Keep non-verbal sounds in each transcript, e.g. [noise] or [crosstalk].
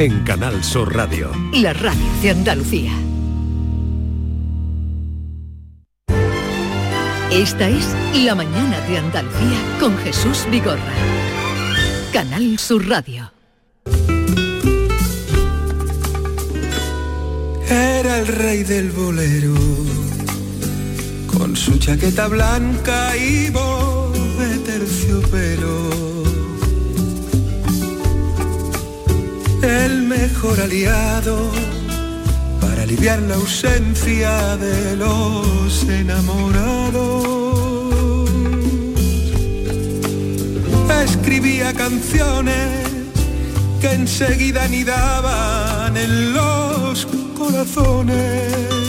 en Canal Sur Radio. La radio de Andalucía. Esta es La mañana de Andalucía con Jesús Vigorra. Canal Sur Radio. Era el rey del bolero, con su chaqueta blanca y voz de terciopelo. El mejor aliado para aliviar la ausencia de los enamorados. Escribía canciones que enseguida anidaban en los corazones.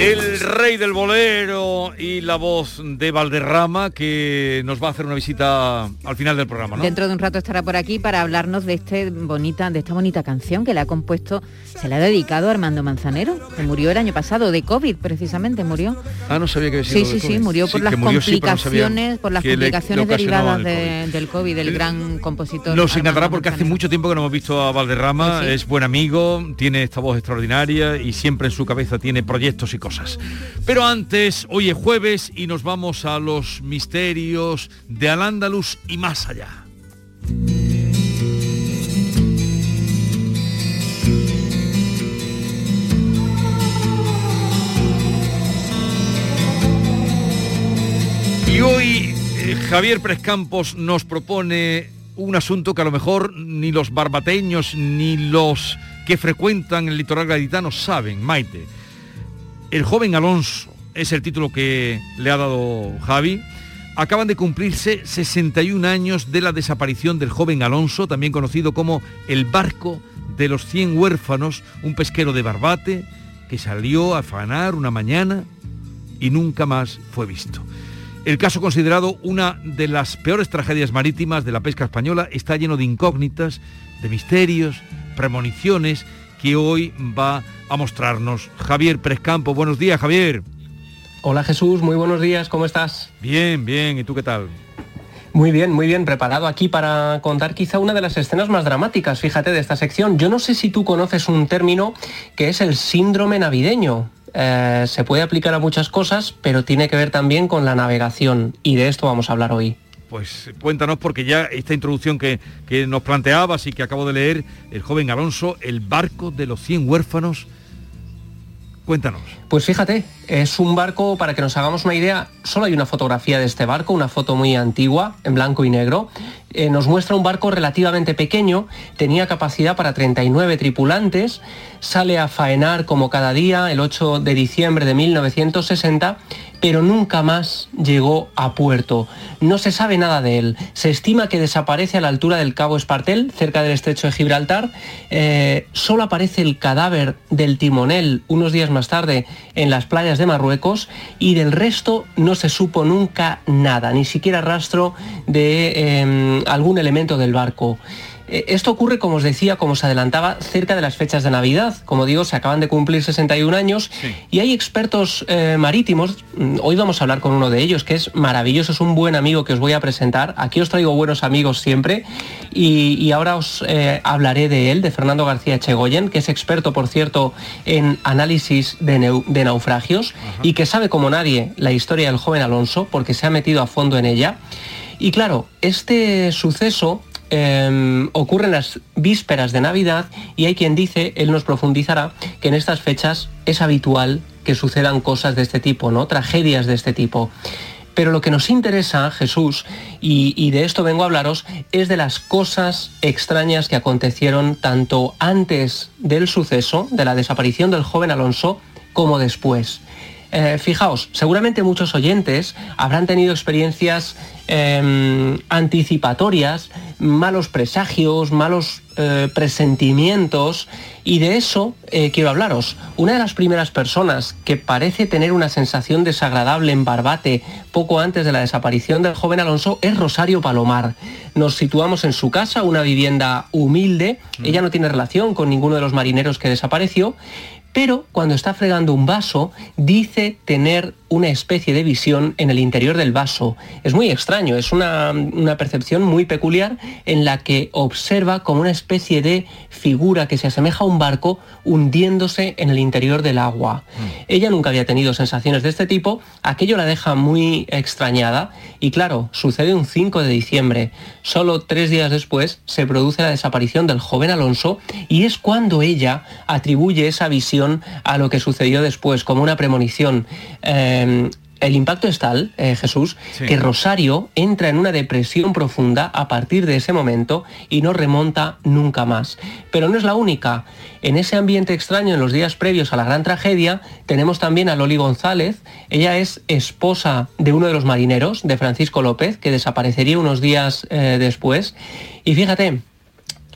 El rey del bolero y la voz de Valderrama que nos va a hacer una visita al final del programa, ¿no? Dentro de un rato estará por aquí para hablarnos de este bonita, de esta bonita canción que le ha compuesto, se la ha dedicado a Armando Manzanero, que murió el año pasado de COVID, precisamente murió. Ah, no sabía que Sí, sí, sí, murió por las complicaciones, por las complicaciones derivadas del COVID, del gran compositor. Nos encantará porque hace mucho tiempo que no hemos visto a Valderrama, es buen amigo, tiene esta voz extraordinaria y siempre en su cabeza tiene proyectos y cosas. Pero antes, hoy es jueves y nos vamos a los misterios de Al-Ándalus y más allá. Y hoy eh, Javier Prescampos nos propone un asunto que a lo mejor ni los barbateños ni los que frecuentan el litoral gaditano saben, Maite. El joven Alonso es el título que le ha dado Javi. Acaban de cumplirse 61 años de la desaparición del joven Alonso, también conocido como el barco de los 100 huérfanos, un pesquero de Barbate que salió a afanar una mañana y nunca más fue visto. El caso considerado una de las peores tragedias marítimas de la pesca española está lleno de incógnitas, de misterios, premoniciones que hoy va a mostrarnos Javier Prescampo. Buenos días, Javier. Hola Jesús, muy buenos días, ¿cómo estás? Bien, bien, ¿y tú qué tal? Muy bien, muy bien, preparado aquí para contar quizá una de las escenas más dramáticas, fíjate, de esta sección. Yo no sé si tú conoces un término que es el síndrome navideño. Eh, se puede aplicar a muchas cosas, pero tiene que ver también con la navegación, y de esto vamos a hablar hoy. Pues cuéntanos, porque ya esta introducción que, que nos planteabas y que acabo de leer, el joven Alonso, el barco de los 100 huérfanos, cuéntanos. Pues fíjate, es un barco, para que nos hagamos una idea, solo hay una fotografía de este barco, una foto muy antigua, en blanco y negro. Eh, nos muestra un barco relativamente pequeño, tenía capacidad para 39 tripulantes, sale a faenar como cada día el 8 de diciembre de 1960 pero nunca más llegó a puerto. No se sabe nada de él. Se estima que desaparece a la altura del Cabo Espartel, cerca del estrecho de Gibraltar. Eh, solo aparece el cadáver del timonel unos días más tarde en las playas de Marruecos y del resto no se supo nunca nada, ni siquiera rastro de em, algún elemento del barco. Eh, esto ocurre, como os decía, como se adelantaba, cerca de las fechas de Navidad. Como digo, se acaban de cumplir 61 años y hay expertos eh, marítimos, mm, hoy vamos a hablar con uno de ellos, que es maravilloso, es un buen amigo que os voy a presentar. Aquí os traigo buenos amigos siempre y, ahora os eh, hablaré de él, de Fernando García Chegoyen, que es experto, por cierto, en análisis de, de naufragios y que sabe como nadie la historia del joven Alonso, porque se ha metido a fondo en ella. Y claro, este suceso Em, ocurren las vísperas de Navidad y hay quien dice, él nos profundizará, que en estas fechas es habitual que sucedan cosas de este tipo, ¿no? Tragedias de este tipo. Pero lo que nos interesa, Jesús, y, de esto vengo a hablaros, es de las cosas extrañas que acontecieron tanto antes del suceso, de la desaparición del joven Alonso, como después. Eh, fijaos, seguramente muchos oyentes habrán tenido experiencias em, anticipatorias, malos presagios, malos eh, presentimientos, y de eso eh, quiero hablaros. Una de las primeras personas que parece tener una sensación desagradable en Barbate poco antes de la desaparición del joven Alonso es Rosario Palomar. Nos situamos en su casa, una vivienda humilde. Mm. Ella no tiene relación con ninguno de los marineros que desapareció, pero cuando está fregando un vaso dice tener una especie de visión en el interior del vaso. Es muy extraño, es una, percepción muy peculiar en la que observa como una especie de figura que se asemeja a un barco hundiéndose en el interior del agua. Mm. Ella nunca había tenido sensaciones de este tipo, aquello la deja muy extrañada y claro, sucede un 5 de diciembre. Solo tres días después se produce la desaparición del joven Alonso y es cuando ella atribuye esa visión a lo que sucedió después, como una premonición. Eh, Em, el impacto es tal, eh, Jesús, que Rosario entra en una depresión profunda a partir de ese momento y no remonta nunca más. Pero no es la única. En ese ambiente extraño, en los días previos a la gran tragedia, tenemos también a Loli González. Ella es esposa de uno de los marineros, de Francisco López, que desaparecería unos días eh, después. Y fíjate,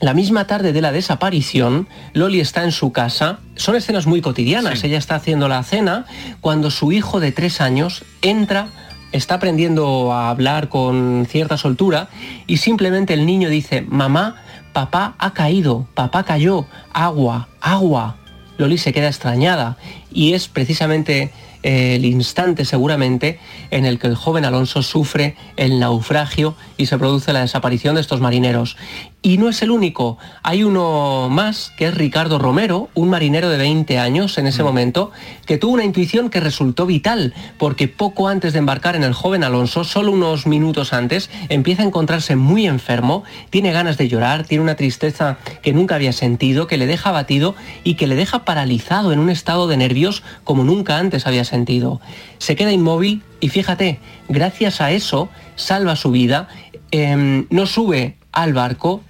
la misma tarde de la desaparición, Loli está en su casa. Son escenas muy cotidianas. Ella está haciendo la cena cuando su hijo de tres años entra, está aprendiendo a hablar con cierta soltura y simplemente el niño dice, mamá, papá ha caído, papá cayó, agua, agua. Loli se queda extrañada y es precisamente eh, el instante seguramente en el que el joven Alonso sufre el naufragio y se produce la desaparición de estos marineros. Y no es el único, hay uno más que es Ricardo Romero, un marinero de 20 años en ese mm. momento, que tuvo una intuición que resultó vital, porque poco antes de embarcar en el joven Alonso, solo unos minutos antes, empieza a encontrarse muy enfermo, tiene ganas de llorar, tiene una tristeza que nunca había sentido, que le deja abatido y que le deja paralizado en un estado de nervios como nunca antes había sentido. Se queda inmóvil y fíjate, gracias a eso salva su vida, em, no sube al barco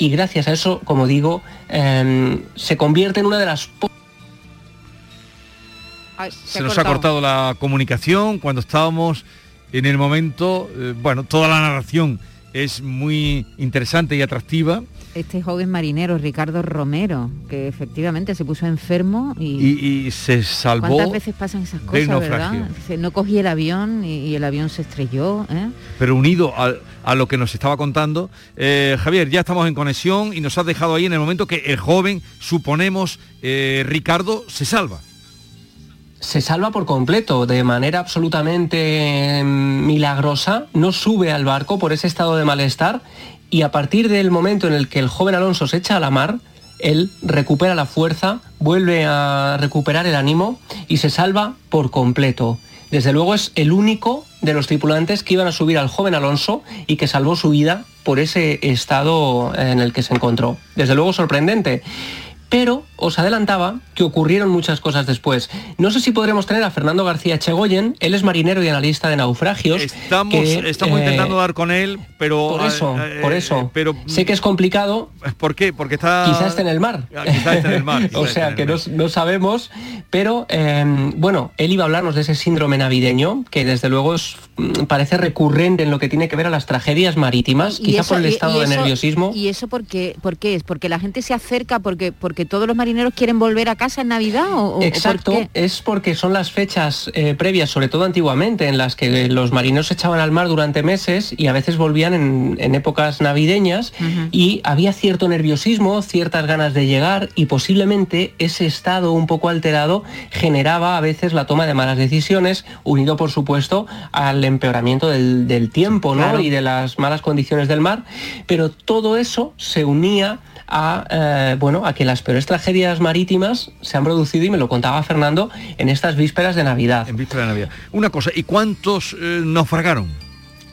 y gracias a eso, como digo, em, se convierte en una de las... se, nos ha cortado la comunicación cuando estábamos en el momento, eh, bueno, toda la narración es muy interesante y atractiva este joven marinero, Ricardo Romero, que efectivamente se puso enfermo y, se salvó. ¿Cuántas veces pasan esas cosas, verdad? No cogí el avión y, el avión se estrelló. ¿eh? Pero unido a, lo que nos estaba contando, eh, Javier, ya estamos en conexión y nos has dejado ahí en el momento que el joven, suponemos, eh, Ricardo, se salva. Se salva por completo, de manera absolutamente milagrosa, no sube al barco por ese estado de malestar y a partir del momento en el que el joven Alonso se echa a la mar, él recupera la fuerza, vuelve a recuperar el ánimo y se salva por completo. Desde luego es el único de los tripulantes que iban a subir al joven Alonso y que salvó su vida por ese estado en el que se encontró. Desde luego sorprendente pero os adelantaba que ocurrieron muchas cosas después. No sé si podremos tener a Fernando García Chegoyen, él es marinero y analista de naufragios. Estamos, estamos eh, intentando dar con él, pero... Por eso, eh, por eso. Pero, sé que es complicado. ¿Por qué? Porque está... Quizás esté en el mar. Ah, quizás esté en el mar. [laughs] o sea, que no, sabemos, pero em, bueno, él iba a hablarnos de ese síndrome navideño, que desde luego mm, parece recurrente en lo que tiene que ver a las tragedias marítimas, quizá por el estado de nerviosismo. ¿Y eso por qué, por qué es? ¿Porque la gente se acerca porque, porque que todos los marineros quieren volver a casa en Navidad? O, Exacto, es porque son las fechas eh, previas, sobre todo antiguamente, en las que los marineros se echaban al mar durante meses y a veces volvían en, épocas navideñas y había cierto nerviosismo, ciertas ganas de llegar y posiblemente ese estado un poco alterado generaba a veces la toma de malas decisiones, unido por supuesto al empeoramiento del, tiempo ¿no? y de las malas condiciones del mar, pero todo eso se unía a, eh, bueno, a que las peores tragedias marítimas se han producido, y me lo contaba Fernando, en estas vísperas de Navidad. En vísperas de Navidad. Una cosa, ¿y cuántos eh, naufragaron?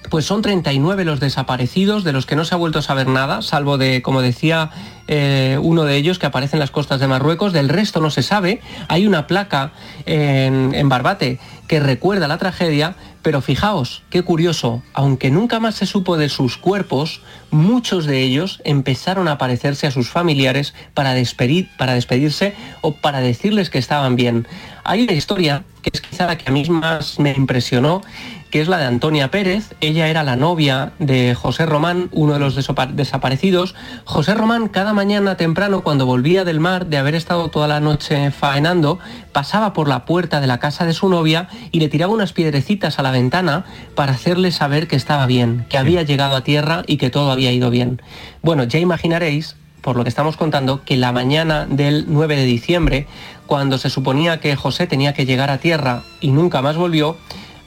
Pues son 39 los desaparecidos, de los que no se ha vuelto a saber nada, salvo de, como decía eh, uno de ellos, que aparece en las costas de Marruecos. Del resto no se sabe. Hay una placa en, Barbate que recuerda la tragedia, pero fijaos, qué curioso, aunque nunca más se supo de sus cuerpos, muchos de ellos empezaron a parecerse a sus familiares para, despedir, para despedirse o para decirles que estaban bien. Hay una historia que es quizá la que a mí más me impresionó, que es la de Antonia Pérez. Ella era la novia de José Román, uno de los desaparecidos. José Román cada mañana temprano, cuando volvía del mar, de haber estado toda la noche faenando, pasaba por la puerta de la casa de su novia y le tiraba unas piedrecitas a la ventana para hacerle saber que estaba bien, que había llegado a tierra y que todo había ido bien. Bueno, ya imaginaréis por lo que estamos contando, que la mañana del 9 de diciembre, cuando se suponía que José tenía que llegar a tierra y nunca más volvió,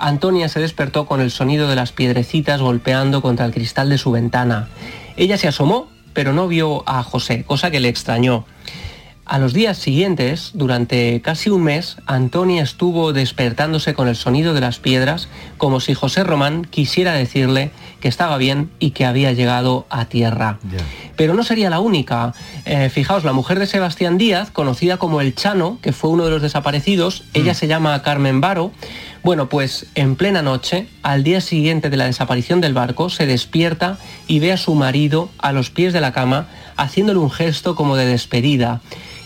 Antonia se despertó con el sonido de las piedrecitas golpeando contra el cristal de su ventana. Ella se asomó, pero no vio a José, cosa que le extrañó. A los días siguientes, durante casi un mes, Antonia estuvo despertándose con el sonido de las piedras, como si José Román quisiera decirle que estaba bien y que había llegado a tierra. Pero no sería la única. Eh, fijaos, la mujer de Sebastián Díaz, conocida como el Chano, que fue uno de los desaparecidos, ella mm. se llama Carmen Baro, bueno, pues en plena noche, al día siguiente de la desaparición del barco, se despierta y ve a su marido a los pies de la cama, haciéndole un gesto como de despedida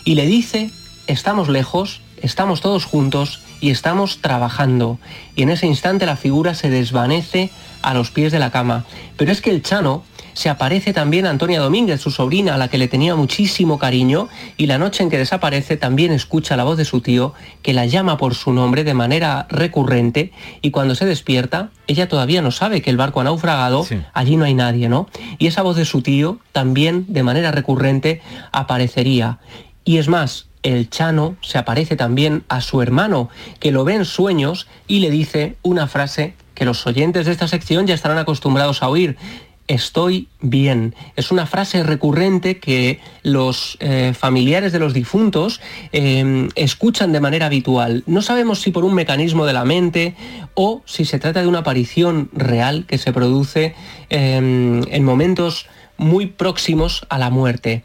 y le dice, estamos lejos, estamos todos juntos y estamos trabajando. Y en ese instante la figura se desvanece a los pies de la cama. Pero es que el Chano se aparece también Antonia Domínguez, su sobrina, a la que le tenía muchísimo cariño, y la noche en que desaparece también escucha la voz de su tío, que la llama por su nombre de manera recurrente, y cuando se despierta, ella todavía no sabe que el barco ha naufragado, allí no hay nadie, ¿no? Y esa voz de su tío también de manera recurrente aparecería. Y es más, el Chano se aparece también a su hermano, que lo ve en sueños y le dice una frase que los oyentes de esta sección ya estarán acostumbrados a oír. Estoy bien. Es una frase recurrente que los eh, familiares de los difuntos em, escuchan de manera habitual. No sabemos si por un mecanismo de la mente o si se trata de una aparición real que se produce em, en momentos muy próximos a la muerte.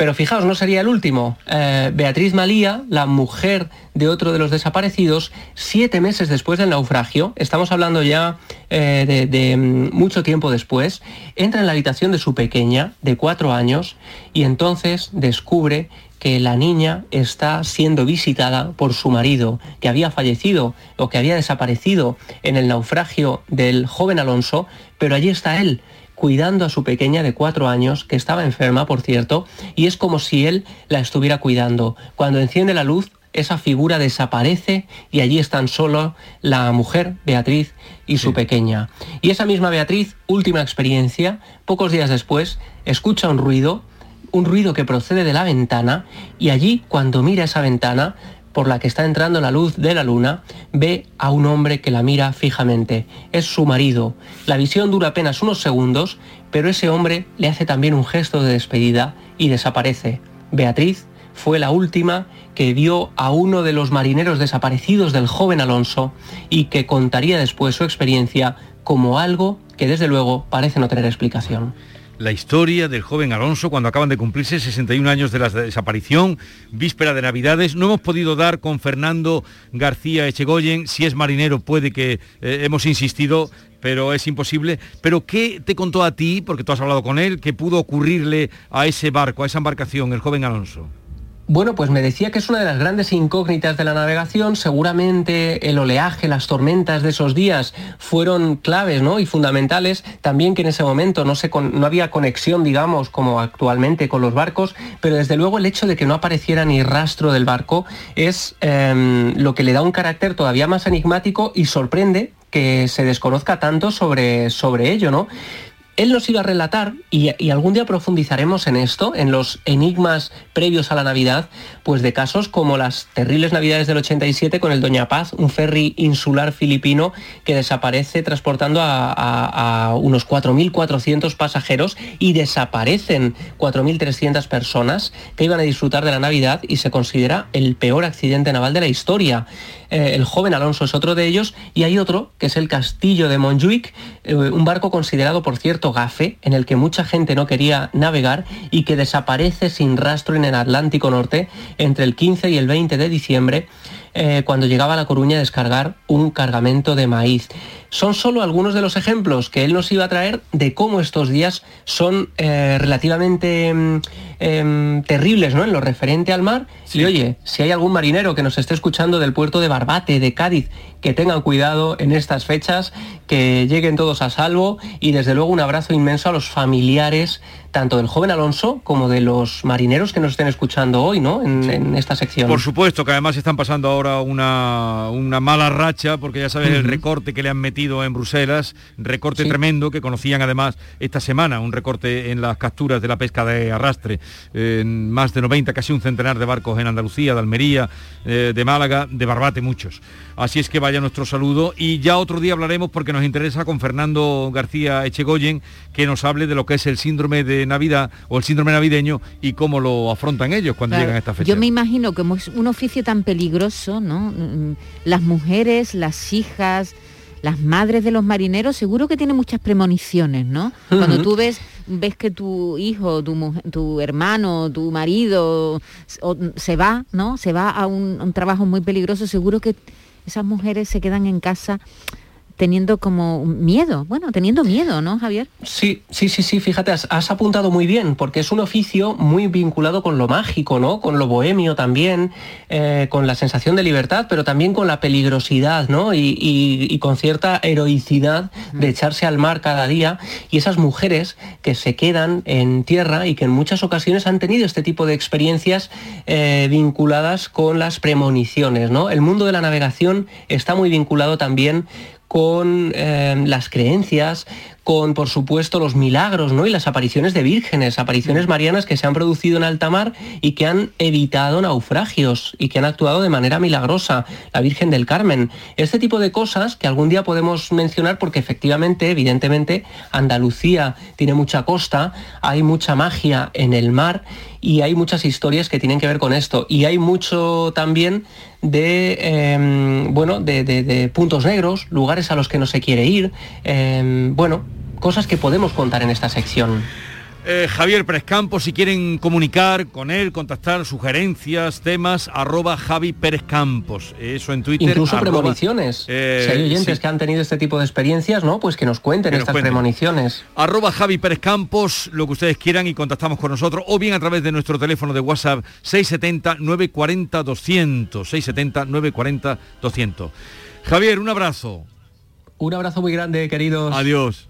Pero fijaos, no sería el último. Eh, Beatriz Malía, la mujer de otro de los desaparecidos, siete meses después del naufragio, estamos hablando ya eh, de, mm, mucho tiempo después, entra en la habitación de su pequeña, de cuatro años, y entonces descubre que la niña está siendo visitada por su marido, que había fallecido o que había desaparecido en el naufragio del joven Alonso, pero allí está él, cuidando a su pequeña de cuatro años, que estaba enferma, por cierto, y es como si él la estuviera cuidando. Cuando enciende la luz, esa figura desaparece y allí están solo la mujer, Beatriz, y su pequeña. Y esa misma Beatriz, última experiencia, pocos días después, escucha un ruido, un ruido que procede de la ventana, y allí, cuando mira esa ventana, por la que está entrando la luz de la luna, ve a un hombre que la mira fijamente. Es su marido. La visión dura apenas unos segundos, pero ese hombre le hace también un gesto de despedida y desaparece. Beatriz fue la última que vio a uno de los marineros desaparecidos del joven Alonso y que contaría después su experiencia como algo que desde luego parece no tener explicación la historia del joven Alonso cuando acaban de cumplirse 61 años de la desaparición, víspera de Navidades. No hemos podido dar con Fernando García Echegoyen, si es marinero puede que eh, hemos insistido, pero es imposible. Pero ¿qué te contó a ti, porque tú has hablado con él, qué pudo ocurrirle a ese barco, a esa embarcación, el joven Alonso? Bueno, pues me decía que es una de las grandes incógnitas de la navegación. Seguramente el oleaje, las tormentas de esos días fueron claves ¿no? y fundamentales. También que en ese momento no, se no había conexión, digamos, como actualmente con los barcos, pero desde luego el hecho de que no apareciera ni rastro del barco es em, lo que le da un carácter todavía más enigmático y sorprende que se desconozca tanto sobre, sobre ello, ¿no? Él nos iba a relatar, y, algún día profundizaremos en esto, en los enigmas previos a la Navidad, pues de casos como las terribles Navidades del 87 con el Doña Paz, un ferry insular filipino que desaparece transportando a, a unos 4.400 pasajeros y desaparecen 4.300 personas que iban a disfrutar de la Navidad y se considera el peor accidente naval de la historia. Eh, el joven Alonso es otro de ellos, y hay otro, que es el Castillo de Montjuic, eh, un barco considerado, por cierto, gafe, en el que mucha gente no quería navegar y que desaparece sin rastro en el Atlántico Norte entre el 15 y el 20 de diciembre, eh, cuando llegaba a La Coruña a descargar un cargamento de maíz. Son solo algunos de los ejemplos que él nos iba a traer de cómo estos días son relativamente mm, em, terribles ¿no? en lo referente al mar. Y oye, si hay algún marinero que nos esté escuchando del puerto de Barbate, de Cádiz, que tengan cuidado en estas fechas, que lleguen todos a salvo y desde luego un abrazo inmenso a los familiares tanto del joven Alonso como de los marineros que nos estén escuchando hoy, ¿no? En, esta sección. Por supuesto, que además están pasando ahora una, una mala racha, porque ya sabes el recorte que le han metido en Bruselas, recorte tremendo que conocían además esta semana, un recorte en las capturas de la pesca de arrastre, en más de 90, casi un centenar de barcos en Andalucía, de Almería, eh, de Málaga, de Barbate muchos. Así es que vaya nuestro saludo y ya otro día hablaremos porque nos interesa con Fernando García Echegoyen que nos hable de lo que es el síndrome de Navidad o el síndrome navideño y cómo lo afrontan ellos cuando llegan a esta fecha. Yo me imagino que es un oficio tan peligroso, ¿no? Las mujeres, las hijas, las madres de los marineros seguro que tienen muchas premoniciones, ¿no? Cuando [laughs] tú ves ves que tu hijo, tu, tu hermano, tu marido se va, ¿no? Se va a un trabajo muy peligroso, seguro que esas mujeres se quedan en casa teniendo como miedo, bueno, teniendo miedo, ¿no, Javier? Sí, sí, sí, sí, fíjate, has, apuntado muy bien, porque es un oficio muy vinculado con lo mágico, ¿no? Con lo bohemio también, eh, con la sensación de libertad, pero también con la peligrosidad, ¿no? Y, con cierta heroicidad de echarse al mar cada día. Y esas mujeres que se quedan en tierra y que en muchas ocasiones han tenido este tipo de experiencias eh, vinculadas con las premoniciones, ¿no? El mundo de la navegación está muy vinculado también con eh, las creencias, con por supuesto los milagros ¿no? y las apariciones de vírgenes, apariciones marianas que se han producido en alta mar y que han evitado naufragios y que han actuado de manera milagrosa, la Virgen del Carmen. Este tipo de cosas que algún día podemos mencionar porque efectivamente, evidentemente, Andalucía tiene mucha costa, hay mucha magia en el mar y hay muchas historias que tienen que ver con esto. Y hay mucho también de, em, bueno, de, puntos negros, lugares a los que no se quiere ir, em, bueno, cosas que podemos contar en esta sección. Eh, Javier Pérez si quieren comunicar con él, contactar sugerencias, temas, arroba Javi Pérez Campos. Eso en Twitter. Incluso premoniciones. Eh, si hay oyentes que han tenido este tipo de experiencias, ¿no? Pues que nos cuenten estas premoniciones. Arroba Javi Pérez Campos, lo que ustedes quieran y contactamos con nosotros, o bien a través de nuestro teléfono de WhatsApp 670-940-200. 670-940-200. Javier, un abrazo. Un abrazo muy grande, queridos. Adiós.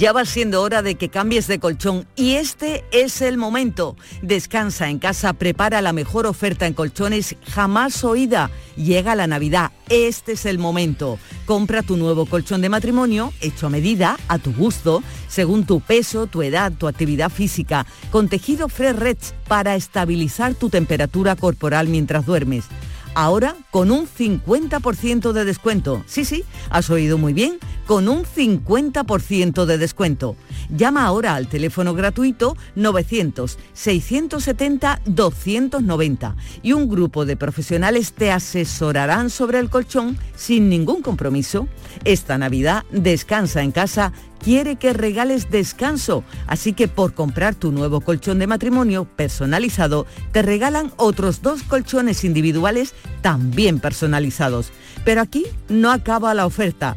Ya va siendo hora de que cambies de colchón y este es el momento. Descansa en casa, prepara la mejor oferta en colchones jamás oída. Llega la Navidad, este es el momento. Compra tu nuevo colchón de matrimonio hecho a medida, a tu gusto, según tu peso, tu edad, tu actividad física, con tejido Fresh para estabilizar tu temperatura corporal mientras duermes ahora con un 50% de descuento. Sí, sí, has oído muy bien, con un 50% de descuento. Llama ahora al teléfono gratuito 900-670-290 y un grupo de profesionales te asesorarán sobre el colchón sin ningún compromiso. Esta Navidad descansa en casa quiere que regales descanso, así que por comprar tu nuevo colchón de matrimonio personalizado, te regalan otros dos colchones individuales también personalizados. Pero aquí no acaba la oferta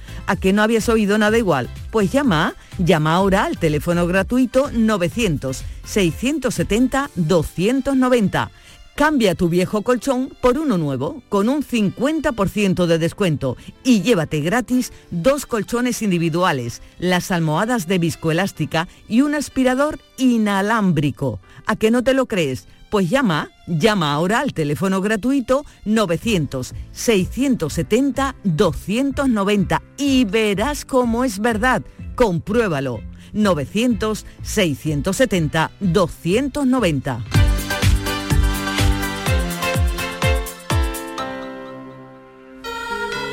¿A que no habías oído nada igual? Pues llama, llama ahora al teléfono gratuito 900-670-290. Cambia tu viejo colchón por uno nuevo con un 50% de descuento y llévate gratis dos colchones individuales, las almohadas de viscoelástica y un aspirador inalámbrico. ¿A que no te lo crees? Pues llama, llama ahora al teléfono gratuito 900-670-290 y verás cómo es verdad. Compruébalo. 900-670-290.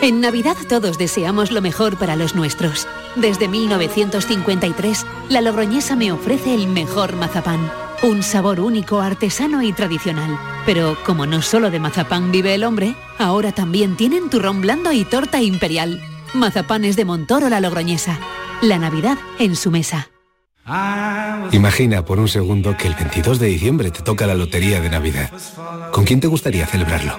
En Navidad todos deseamos lo mejor para los nuestros. Desde 1953, la Logroñesa me ofrece el mejor mazapán. Un sabor único, artesano y tradicional. Pero como no solo de mazapán vive el hombre, ahora también tienen turrón blando y torta imperial. Mazapanes de Montoro la Logroñesa. La Navidad en su mesa. Imagina por un segundo que el 22 de diciembre te toca la lotería de Navidad. ¿Con quién te gustaría celebrarlo?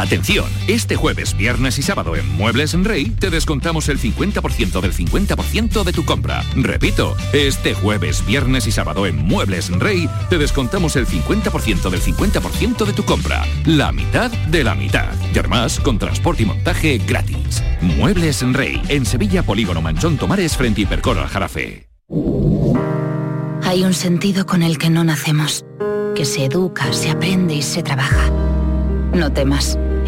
Atención, este jueves, viernes y sábado en Muebles en Rey te descontamos el 50% del 50% de tu compra. Repito, este jueves, viernes y sábado en Muebles en Rey te descontamos el 50% del 50% de tu compra. La mitad de la mitad. Y además con transporte y montaje gratis. Muebles en Rey, en Sevilla Polígono Manchón Tomares frente Hipercor al Jarafe. Hay un sentido con el que no nacemos, que se educa, se aprende y se trabaja. No temas,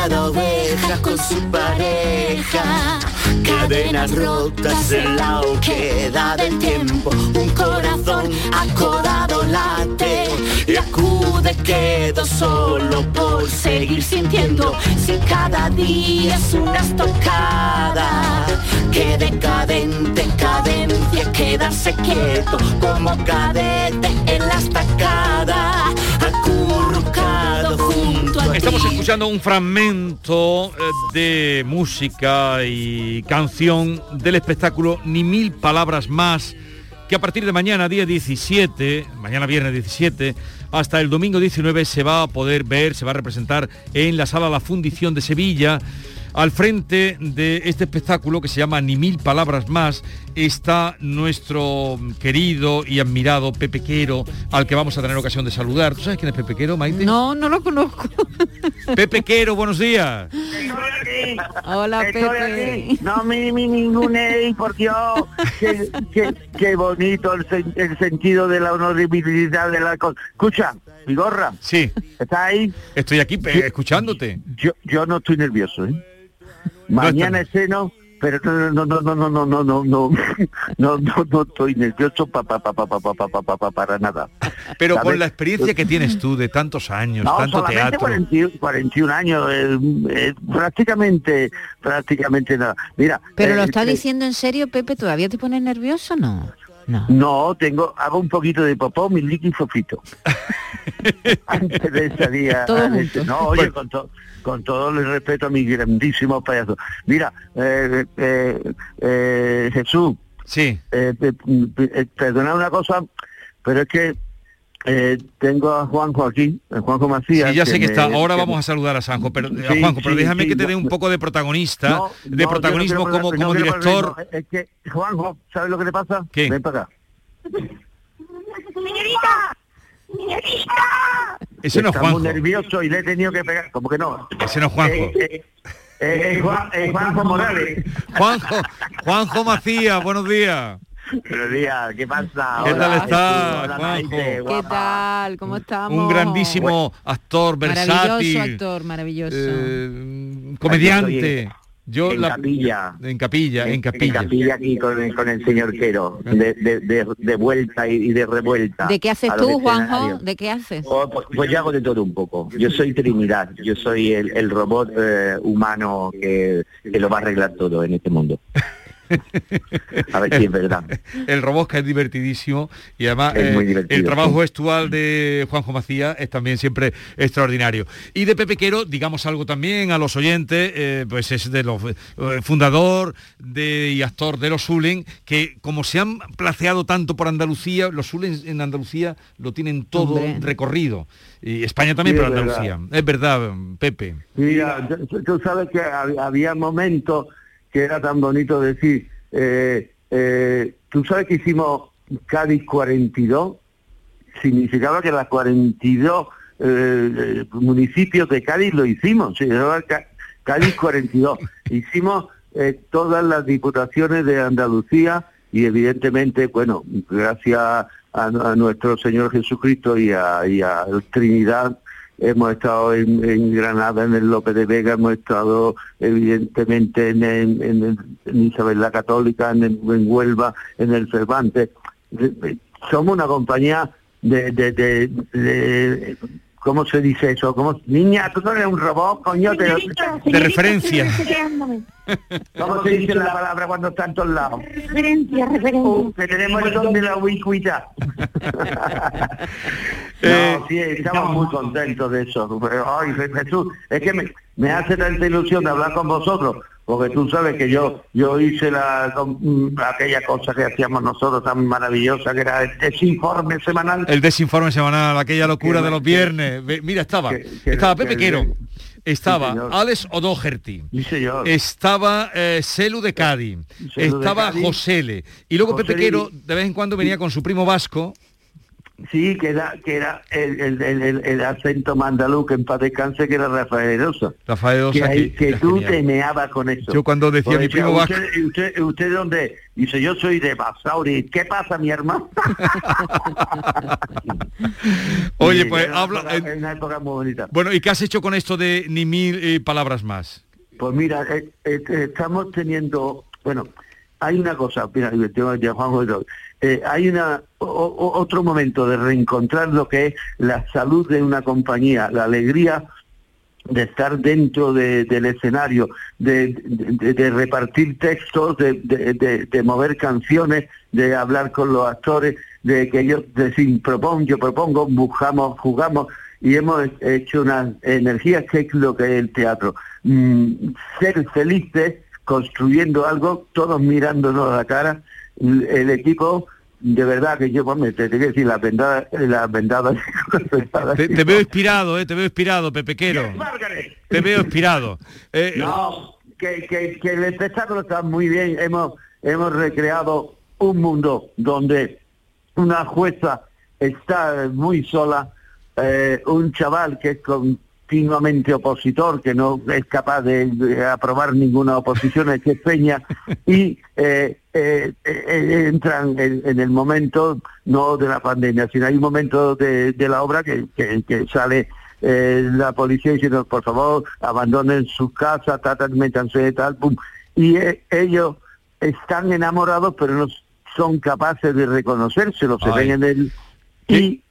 Cada oveja con su pareja, cadenas rotas en la oquedad del tiempo, un corazón acodado late y acude quedo solo por seguir sintiendo. Si cada día es una estocada que decadente cadencia quedarse quieto como cadete en la estacada escuchando un fragmento eh, de música y canción del espectáculo Ni Mil Palabras Más, que a partir de mañana, día 17, mañana viernes 17, hasta el domingo 19 se va a poder ver, se va a representar en la sala La Fundición de Sevilla. Al frente de este espectáculo que se llama Ni Mil Palabras Más está nuestro querido y admirado Pepe Quero, al que vamos a tener ocasión de saludar. ¿Tú sabes quién es Pepe Quero, Maite? No, no lo conozco. [laughs] Pepe Quero, buenos días. Hola, Estoy Pepe. aquí. No me me ninguneéis, por Dios. Qué, qué- qué bonito el, sen- el sentido de la honorabilidad de la cosa. Escucha, Vigorra. Sí. ¿Estás ahí? Estoy aquí escuchándote. Yo, yo no estoy nervioso, ¿eh? Mañana es seno, pero no, no, no, no, no, no, no, no, no, no, no, no estoy nervioso pa, pa, pa, pa, pa, pa, pa, pa, pa, pa, para nada. Pero con la experiencia que tienes tú de tantos años, tanto teatro. 41, 41 años, eh, eh, prácticamente, prácticamente nada. Mira, Pero eh, lo está eh, diciendo en serio, Pepe, ¿todavía te pones nervioso no? No, tengo, hago un poquito de popó, mi liqui fofito. [laughs] Antes de salir a- junto. No, oye, con, to- con todo el respeto a mi grandísimo payaso. Mira, eh, eh, eh, Jesús. Sí. Eh, pe- eh, perdona una cosa, pero es que eh, tengo a Juanjo aquí, a Juanjo Macías. Sí, ya sé que me- está. Ahora que- vamos a saludar a Sanjo, pero, a Sí, Juanjo, pero sí, déjame sí, que te dé un poco de protagonista, No, de no, protagonismo como, no como poner- director. no, es que, Juanjo, ¿sabes lo que te pasa? ¿Qué? Ven para acá. Señorita, señorita. Ese no es Juanjo. muy nervioso y le he tenido que pegar. ¿Cómo que no? Ese no es Juanjo. Eh, eh, eh, eh, Juan- eh, Juanjo Morales. Juanjo, Juanjo Macías, buenos días. Buenos días, ¿qué pasa? ¿Qué Hola, tal Jesús, está, hola, Juanjo? ¿Qué tal? ¿Cómo estamos? Un grandísimo actor, Maravilloso versátil, actor, maravilloso. eh, comediante. Yo en la- capilla. en capilla, en En capilla. capilla aquí con el, con el señor Quero, de, de, de, de vuelta y, de revuelta. ¿De qué haces tú, Juanjo? ¿De qué haces? Oh, pues, pues yo hago de todo un poco. Yo soy Trinidad, yo soy el, el robot eh, humano que, que lo va a arreglar todo en este mundo. [laughs] A ver si es verdad. [laughs] El Robosca es divertidísimo y además eh, el trabajo gestual de Juanjo Macías es también siempre extraordinario. Y de Pepe Quero, digamos algo también a los oyentes, eh, pues es de los eh, fundador de, y actor de los Zulen, que como se han placeado tanto por Andalucía, los Zulen en Andalucía lo tienen todo Hombre. recorrido. Y España también, Sí, pero es Andalucía. Es verdad, Pepe. Mira, tú- sabes que hab- había momentos que era tan bonito decir, eh, eh, tú sabes que hicimos Cádiz 42, significaba que las 42 eh, eh, municipios de Cádiz lo hicimos, se llamaba Cádiz 42. [laughs] hicimos eh, todas las diputaciones de Andalucía y evidentemente, bueno, gracias a, a nuestro Señor Jesucristo y a, y a Trinidad, hemos estado en, Granada, en el López de Vega, hemos estado evidentemente en, en- en el- en Isabel la Católica, en, el- en Huelva, en el Cervantes. Somos una compañía de, de, de, de- ¿cómo se dice eso? ¿Cómo, niña, tú no eres un robot, coño, te- De referencia. ¿Cómo se dice la palabra cuando está en todos lados? Referencia, referencia. Uh, que tenemos el don de la ubicuidad. [laughs] Eh, no, sí, estamos muy contentos de eso. Pero, Ay, Jesús, es que me, me hace tanta ilusión de hablar con vosotros, porque tú sabes que yo yo hice la mm, aquella cosa que hacíamos nosotros tan maravillosa, que era ese informe semanal. El desinforme semanal, aquella locura Que- de los viernes. Mira, estaba, que- estaba Pepe que- Quero, estaba. Alex O'Doherty, Sí, estaba eh, Celu de Cádiz, Celu de estaba Cádiz. Josele, y luego Pepe Josele. Quero de vez en cuando venía con su primo vasco, Sí, que era, que era el, el, el, el- acento mandalú, que en paz descanse, que era Rafael Erosa. Rafael que, Osa, ahí- que que era tú te meabas con eso. Yo cuando decía Porque mi primo usted, vasco- usted, usted, dónde? Dice, yo soy de Basauri. ¿Qué pasa, mi hermano? [laughs] Oye, pues era una habla... época- eh, una época muy bonita. bueno, ¿y qué has hecho con esto de ni mil eh, palabras más? Pues mira, eh, estamos teniendo, bueno, hay una cosa, mira, tengo ya todo. Eh, hay una o- otro momento de reencontrar lo que es la salud de una compañía, la alegría de estar dentro de- del escenario, de, repartir textos, de, mover canciones, de hablar con los actores, de que ellos decir, propongo, yo propongo, buscamos, jugamos y hemos hecho unas energías que es lo que es el teatro. Mm, ser felices construyendo algo, todos mirándonos a la cara, el, equipo de verdad que yo, bueno, te tengo que decir, las vendadas, las vendadas, Te, te veo inspirado, eh, te veo inspirado, Pepe Quero. Te veo inspirado. Eh, No, que, que, que el espectáculo está muy bien. Hemos, hemos recreado un mundo donde una jueza está muy sola, eh, un chaval que es continuamente opositor, que no es capaz de, de aprobar ninguna oposición, es que es Peña, y eh, eh, eh, entran en, en el momento no de la pandemia, sino hay un momento de, de la obra que, que- que sale eh, la policía diciendo, por favor, abandonen sus casas, tratan, métanse de tal, pum. Y eh, ellos están enamorados, pero no son capaces de reconocérselo, se ven en el... Y,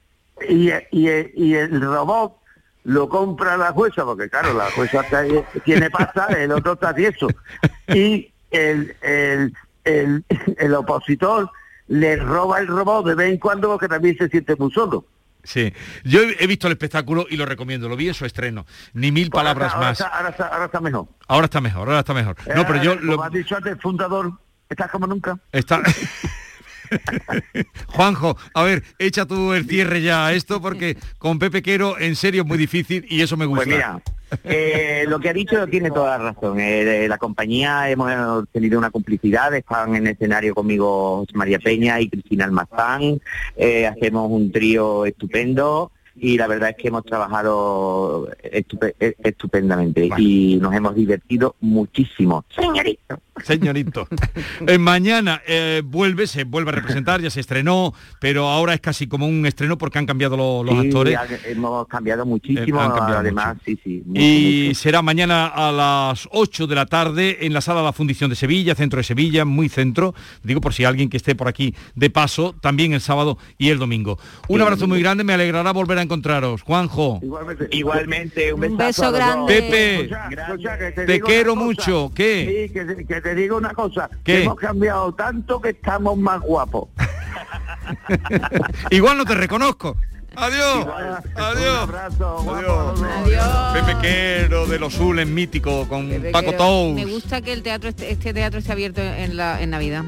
y, y, y el robot lo compra la jueza, porque claro, la jueza está- tiene pasta, el otro está tieso. Y el, el, el, el opositor le roba el robot de vez en cuando porque también se siente muy solo. Sí, yo he visto el espectáculo y lo recomiendo, lo vi en su estreno, ni mil palabras ahora más. Está, ahora, está, ahora está mejor. Ahora está mejor, ahora está mejor. No, pero yo Eh, Como lo, has dicho antes, fundador, estás como nunca. Está... [laughs] [laughs] Juanjo, a ver, echa tú el cierre ya a esto porque con Pepe Quero en serio es muy difícil y eso me gusta. Pues mira, eh, lo que ha dicho tiene toda la razón. Eh, la compañía hemos tenido una complicidad, están en escenario conmigo José María Peña y Cristina Almazán, eh, hacemos un trío estupendo y la verdad es que hemos trabajado estupe- estupendamente y nos hemos divertido muchísimo. Señorito. Señorito. Eh, mañana eh, vuelve, se vuelve a representar, ya se estrenó, pero ahora es casi como un estreno porque han cambiado lo- los Sí, actores. ha- hemos cambiado muchísimo, Eh, han cambiado además, sí, sí. mucho, Y mucho. será mañana a las 8 de la tarde en la sala de la Fundición de Sevilla, centro de Sevilla, muy centro. Digo por si alguien que esté por aquí de paso, también el sábado y el domingo. Un abrazo muy grande, me alegrará volver a encontraros. Juanjo. Igualmente, un, Un besazo beso grande. Pepe, Escucha, que te quiero mucho. ¿Qué? Sí, que, te- que te digo una cosa. ¿Qué? que Hemos cambiado tanto que estamos más guapos. [laughs] Igual no te reconozco. Adiós. Adiós. Un abrazo, Adiós. Pepe Quero de los Zules, mítico, con Paco Tous. Me gusta que el teatro este, este teatro esté abierto en, la, en Navidad.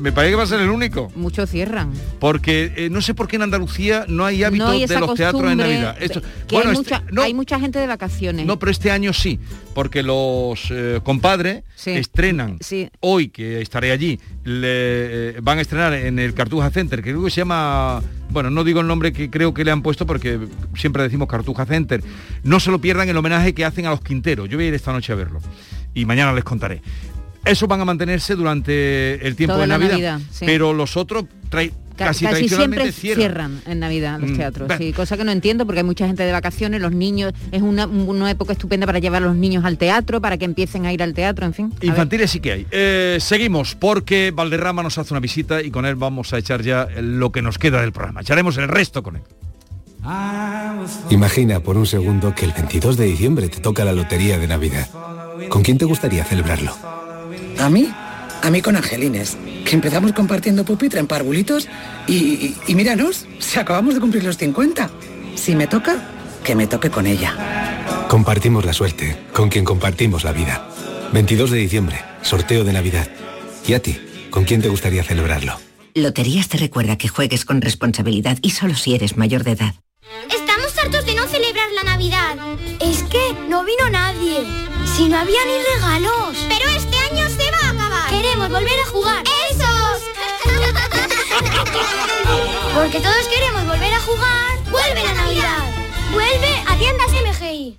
Me parece que va a ser el único. Muchos cierran. Porque eh, no sé por qué en Andalucía no hay hábito no hay de los teatros en Navidad. Esto- bueno, hay, este- mucha, no, hay mucha gente de vacaciones. no, pero este año sí, porque los eh, compadres Sí. estrenan Sí. hoy, que estaré allí, le, eh, van a estrenar en el Cartuja Center, que creo que se llama, bueno, no digo el nombre que creo que le han puesto porque siempre decimos Cartuja Center. No se lo pierdan el homenaje que hacen a los Quinteros. Yo voy a ir esta noche a verlo y mañana les contaré. Esos van a mantenerse durante el tiempo Toda de Navidad, Navidad, sí. pero los otros Ca- casi, Casi, tradicionalmente siempre cierran. cierran. en Navidad los Mm, teatros, sí, cosa que no entiendo porque hay mucha gente de vacaciones, los niños, es una, una época estupenda para llevar a los niños al teatro, para que empiecen a ir al teatro, en fin. Infantiles sí que hay. Eh, seguimos porque Valderrama nos hace una visita y con él vamos a echar ya lo que nos queda del programa. Echaremos el resto con él. Imagina por un segundo que el 22 de diciembre te toca la lotería de Navidad. ¿Con quién te gustaría celebrarlo? ¿A mí? A mí con Angelines, que empezamos compartiendo pupitre en parvulitos y, y, y míranos, si acabamos de cumplir los 50. Si me toca, que me toque con ella. Compartimos la suerte, con quien compartimos la vida. 22 de diciembre, sorteo de Navidad. ¿Y a ti? ¿Con quién te gustaría celebrarlo? Loterías te recuerda que juegues con responsabilidad y solo si eres mayor de edad. Estamos hartos de no celebrar la Navidad. Es que no vino nadie. Si no había ni regalos. Pero este volver a jugar. ¡Esos! [laughs] Porque todos queremos volver a jugar. ¡Vuelve la Navidad! ¡Vuelve a tiendas MGI!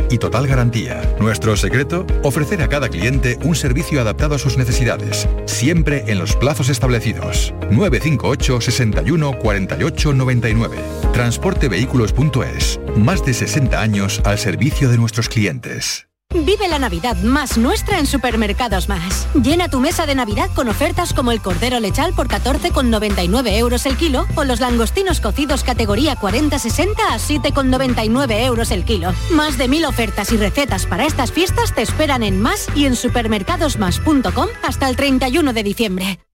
y total garantía. Nuestro secreto, ofrecer a cada cliente un servicio adaptado a sus necesidades, siempre en los plazos establecidos. 958 61 48 99. Transportevehículos.es. Más de 60 años al servicio de nuestros clientes. Vive la Navidad más nuestra en Supermercados Más. Llena tu mesa de Navidad con ofertas como el cordero lechal por 14,99 euros el kilo o los langostinos cocidos categoría 40-60 a 7,99 euros el kilo. Más de mil ofertas y recetas para estas fiestas te esperan en Más y en supermercadosmas.com hasta el 31 de diciembre.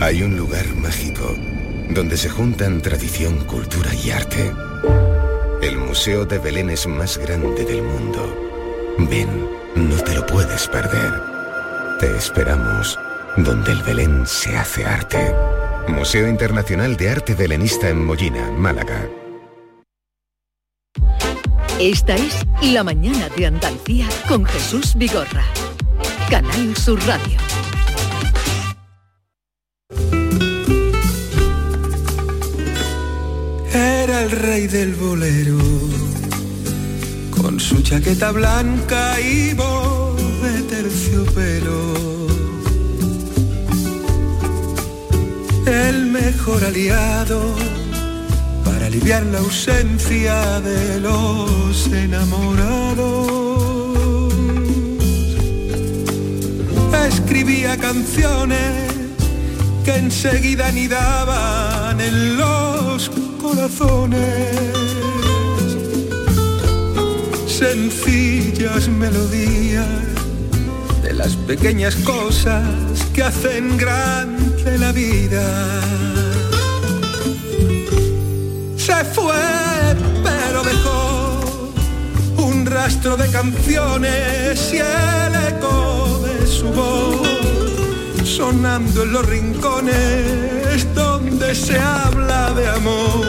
Hay un lugar mágico donde se juntan tradición, cultura y arte. El Museo de Belén es más grande del mundo. Ven, no te lo puedes perder. Te esperamos donde el Belén se hace arte. Museo Internacional de Arte Belenista en Mollina, Málaga. Esta es La Mañana de Andalucía con Jesús Vigorra. Canal Sur Radio. El rey del bolero, con su chaqueta blanca y voz de terciopelo. El mejor aliado para aliviar la ausencia de los enamorados. Escribía canciones que enseguida anidaban en los Sencillas melodías de las pequeñas cosas que hacen grande la vida. Se fue, pero dejó un rastro de canciones y el eco de su voz sonando en los rincones donde se habla de amor.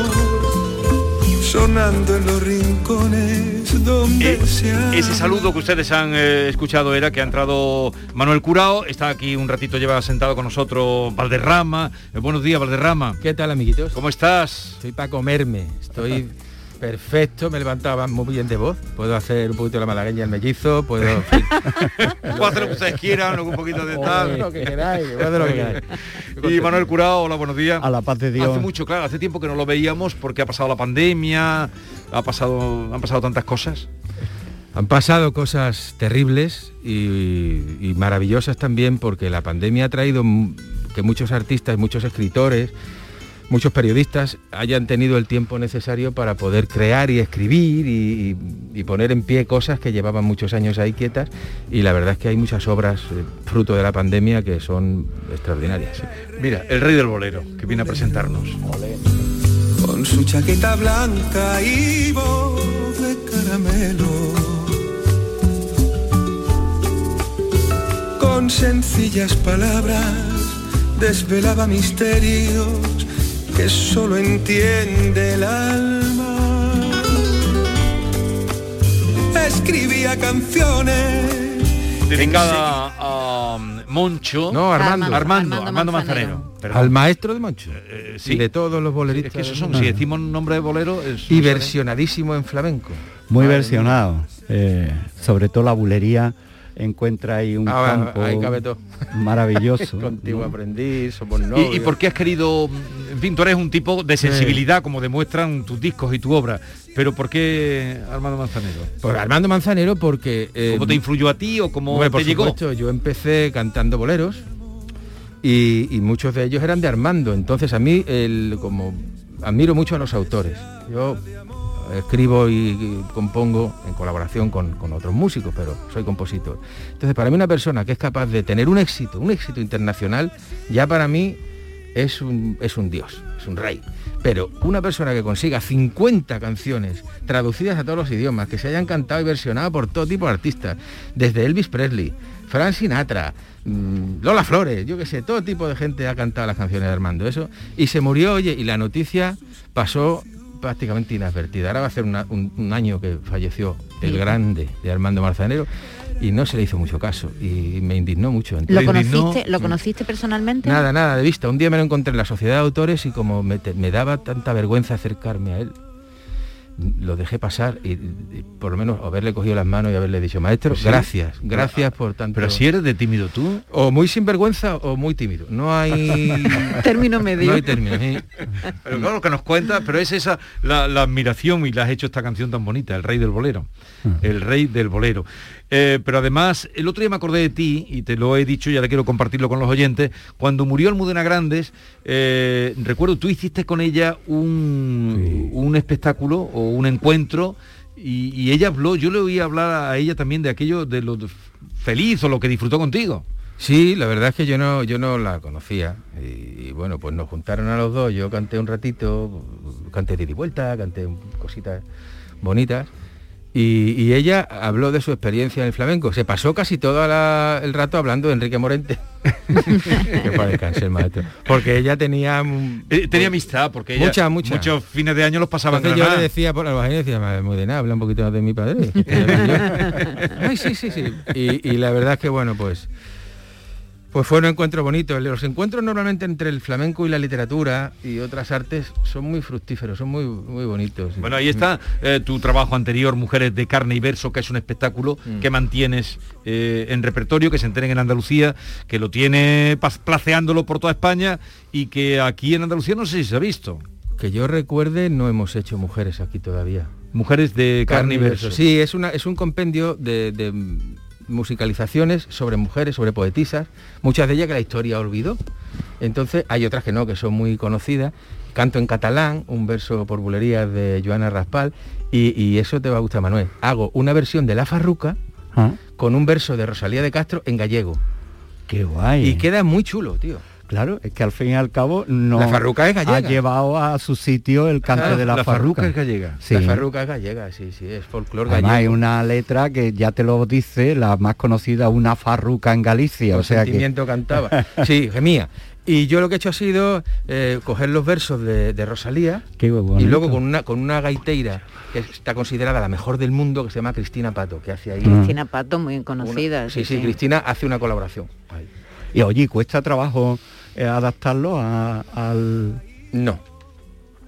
Sonando en los rincones donde se habla. Ese saludo que ustedes han eh, escuchado era que ha entrado Manuel Curao, está aquí un ratito, lleva sentado con nosotros Valderrama. Eh, buenos días, Valderrama. ¿Qué tal, amiguitos? ¿Cómo estás? Estoy para comerme, estoy [laughs] perfecto, me levantaba muy bien de voz, puedo hacer un poquito la malagueña el mellizo, puedo... [laughs] Puedo hacer lo que ustedes quieran, un poquito de tal. lo que queráis, puedo hacer lo que queráis. [laughs] Y Manuel Curao, hola, buenos días. A la paz de Dios. Hace mucho, claro, hace tiempo que no lo veíamos porque ha pasado la pandemia, ha pasado, han pasado tantas cosas. Han pasado cosas terribles y, y maravillosas también porque la pandemia ha traído que muchos artistas, muchos escritores, muchos periodistas hayan tenido el tiempo necesario para poder crear y escribir y, poner en pie cosas que llevaban muchos años ahí quietas y la verdad es que hay muchas obras eh, fruto de la pandemia que son extraordinarias. Mira, el rey del bolero, que viene a presentarnos. Con su chaqueta blanca y voz de caramelo. Con sencillas palabras desvelaba misterios que solo entiende el alma. Escribía canciones Dedicada a um, Moncho. No, Armando. Armando, Armando, Manzanero. Perdón. Al maestro de Moncho sí. y de todos los boleristas. Es que esos son, si decimos nombre de bolero, es, y no versionadísimo en flamenco. Muy Madre versionado. eh, sobre todo la bulería encuentra ahí un Ah, campo ahí cabe todo. maravilloso. [laughs] Contigo ¿no? aprendí, somos ¿Y, novios. y por qué has querido, en fin, tú eres un tipo de sensibilidad, como demuestran tus discos y tu obra, pero ¿por qué Armando Manzanero? Por Armando Manzanero porque... eh, ¿Cómo te influyó a ti o cómo te por llegó? supuesto, yo empecé cantando boleros y, y muchos de ellos eran de Armando. Entonces a mí, el, como admiro mucho a los autores. Yo escribo y, compongo en colaboración con, con otros músicos, pero soy compositor. Entonces para mí una persona que es capaz de tener un éxito, un éxito internacional, ya para mí es un, es un dios, es un rey. Pero una persona que consiga 50 canciones traducidas a todos los idiomas, que se hayan cantado y versionado por todo tipo de artistas, desde Elvis Presley, Frank Sinatra, mm, Lola Flores, yo qué sé, todo tipo de gente ha cantado las canciones de Armando, eso. Y se murió, oye, y la noticia pasó prácticamente inadvertida. Ahora va a ser una- un, un año que falleció el grande de Armando Marzanero y no se le hizo mucho caso y me indignó mucho. ¿Lo conociste, ¿Lo conociste personalmente? Nada, nada de vista. Un día me lo encontré en la sociedad de autores y como me, te- me daba tanta vergüenza acercarme a él, lo dejé pasar y, y por lo menos haberle cogido las manos y haberle dicho, maestro, Pues sí. gracias, gracias por tanto. Pero si eres de tímido tú. O muy sinvergüenza o muy tímido. No hay... [laughs] Término medio. No hay término. sí. [laughs] Pero claro, lo que nos cuenta, pero es esa la, la admiración y le has hecho esta canción tan bonita, El Rey del Bolero. El Rey del Bolero. Eh, pero además, el otro día me acordé de ti, y te lo he dicho, y ahora quiero compartirlo con los oyentes, cuando murió Almudena Grandes, eh, recuerdo, tú hiciste con ella un, un espectáculo o un encuentro, y, y ella habló, yo le oí hablar a ella también de aquello, de lo feliz o lo que disfrutó contigo. Sí, la verdad es que yo no, yo no la conocía. Y, y bueno, pues nos juntaron a los dos, yo canté un ratito, canté de vuelta, canté cositas bonitas. Y, y ella habló de su experiencia en el flamenco. Se pasó casi todo la- el rato hablando de Enrique Morente. [laughs] que para el maestro. Porque ella tenía... Eh, tenía amistad, porque ella Mucha, mucha. muchos fines de año los pasaba en Entonces yo Granada. le decía por la decía, "Madre, muy de nada, habla un poquito más de mi padre. [laughs] Ay, sí, sí, sí. Y, y la verdad es que bueno, pues pues fue un encuentro bonito. Los encuentros normalmente entre el flamenco y la literatura y otras artes son muy fructíferos, son muy, muy bonitos. Bueno, ahí está eh, tu trabajo anterior, Mujeres de Carne y Verso, que es un espectáculo Mm. que mantienes eh, en repertorio, que se enteren en Andalucía, que lo tiene placeándolo por toda España y que aquí en Andalucía no sé si se ha visto. Que yo recuerde, no hemos hecho mujeres aquí todavía. Mujeres de Carne y Verso. Sí, es, una, es un compendio de, de musicalizaciones sobre mujeres, sobre poetisas, muchas de ellas que la historia olvidó. Entonces hay otras que no, que son muy conocidas. Canto en catalán, un verso por bulerías de Joana Raspal, y, y eso te va a gustar, Manuel. Hago una versión de La Farruca Ah, con un verso de Rosalía de Castro en gallego. qué guay. Y queda muy chulo, tío. Claro, es que al fin y al cabo no La farruca es gallega. ha llevado a su sitio el canto Ah, de la, la farruca farruca. es gallega. Sí. La farruca es gallega, sí, sí, es folclore Además hay gallego. una letra que ya te lo dice, la más conocida, una farruca en Galicia. Con o sea que- sentimiento cantaba. [laughs] Sí, gemía. Y yo lo que he hecho ha sido eh, coger los versos de, de Rosalía Qué y luego con una, con una gaiteira que está considerada la mejor del mundo, que se llama Cristina Pato, que hace ahí... Cristina Pato, muy conocida. Sí, sí, Cristina hace una colaboración. Y oye, ¿cuesta trabajo adaptarlo a- al...? No.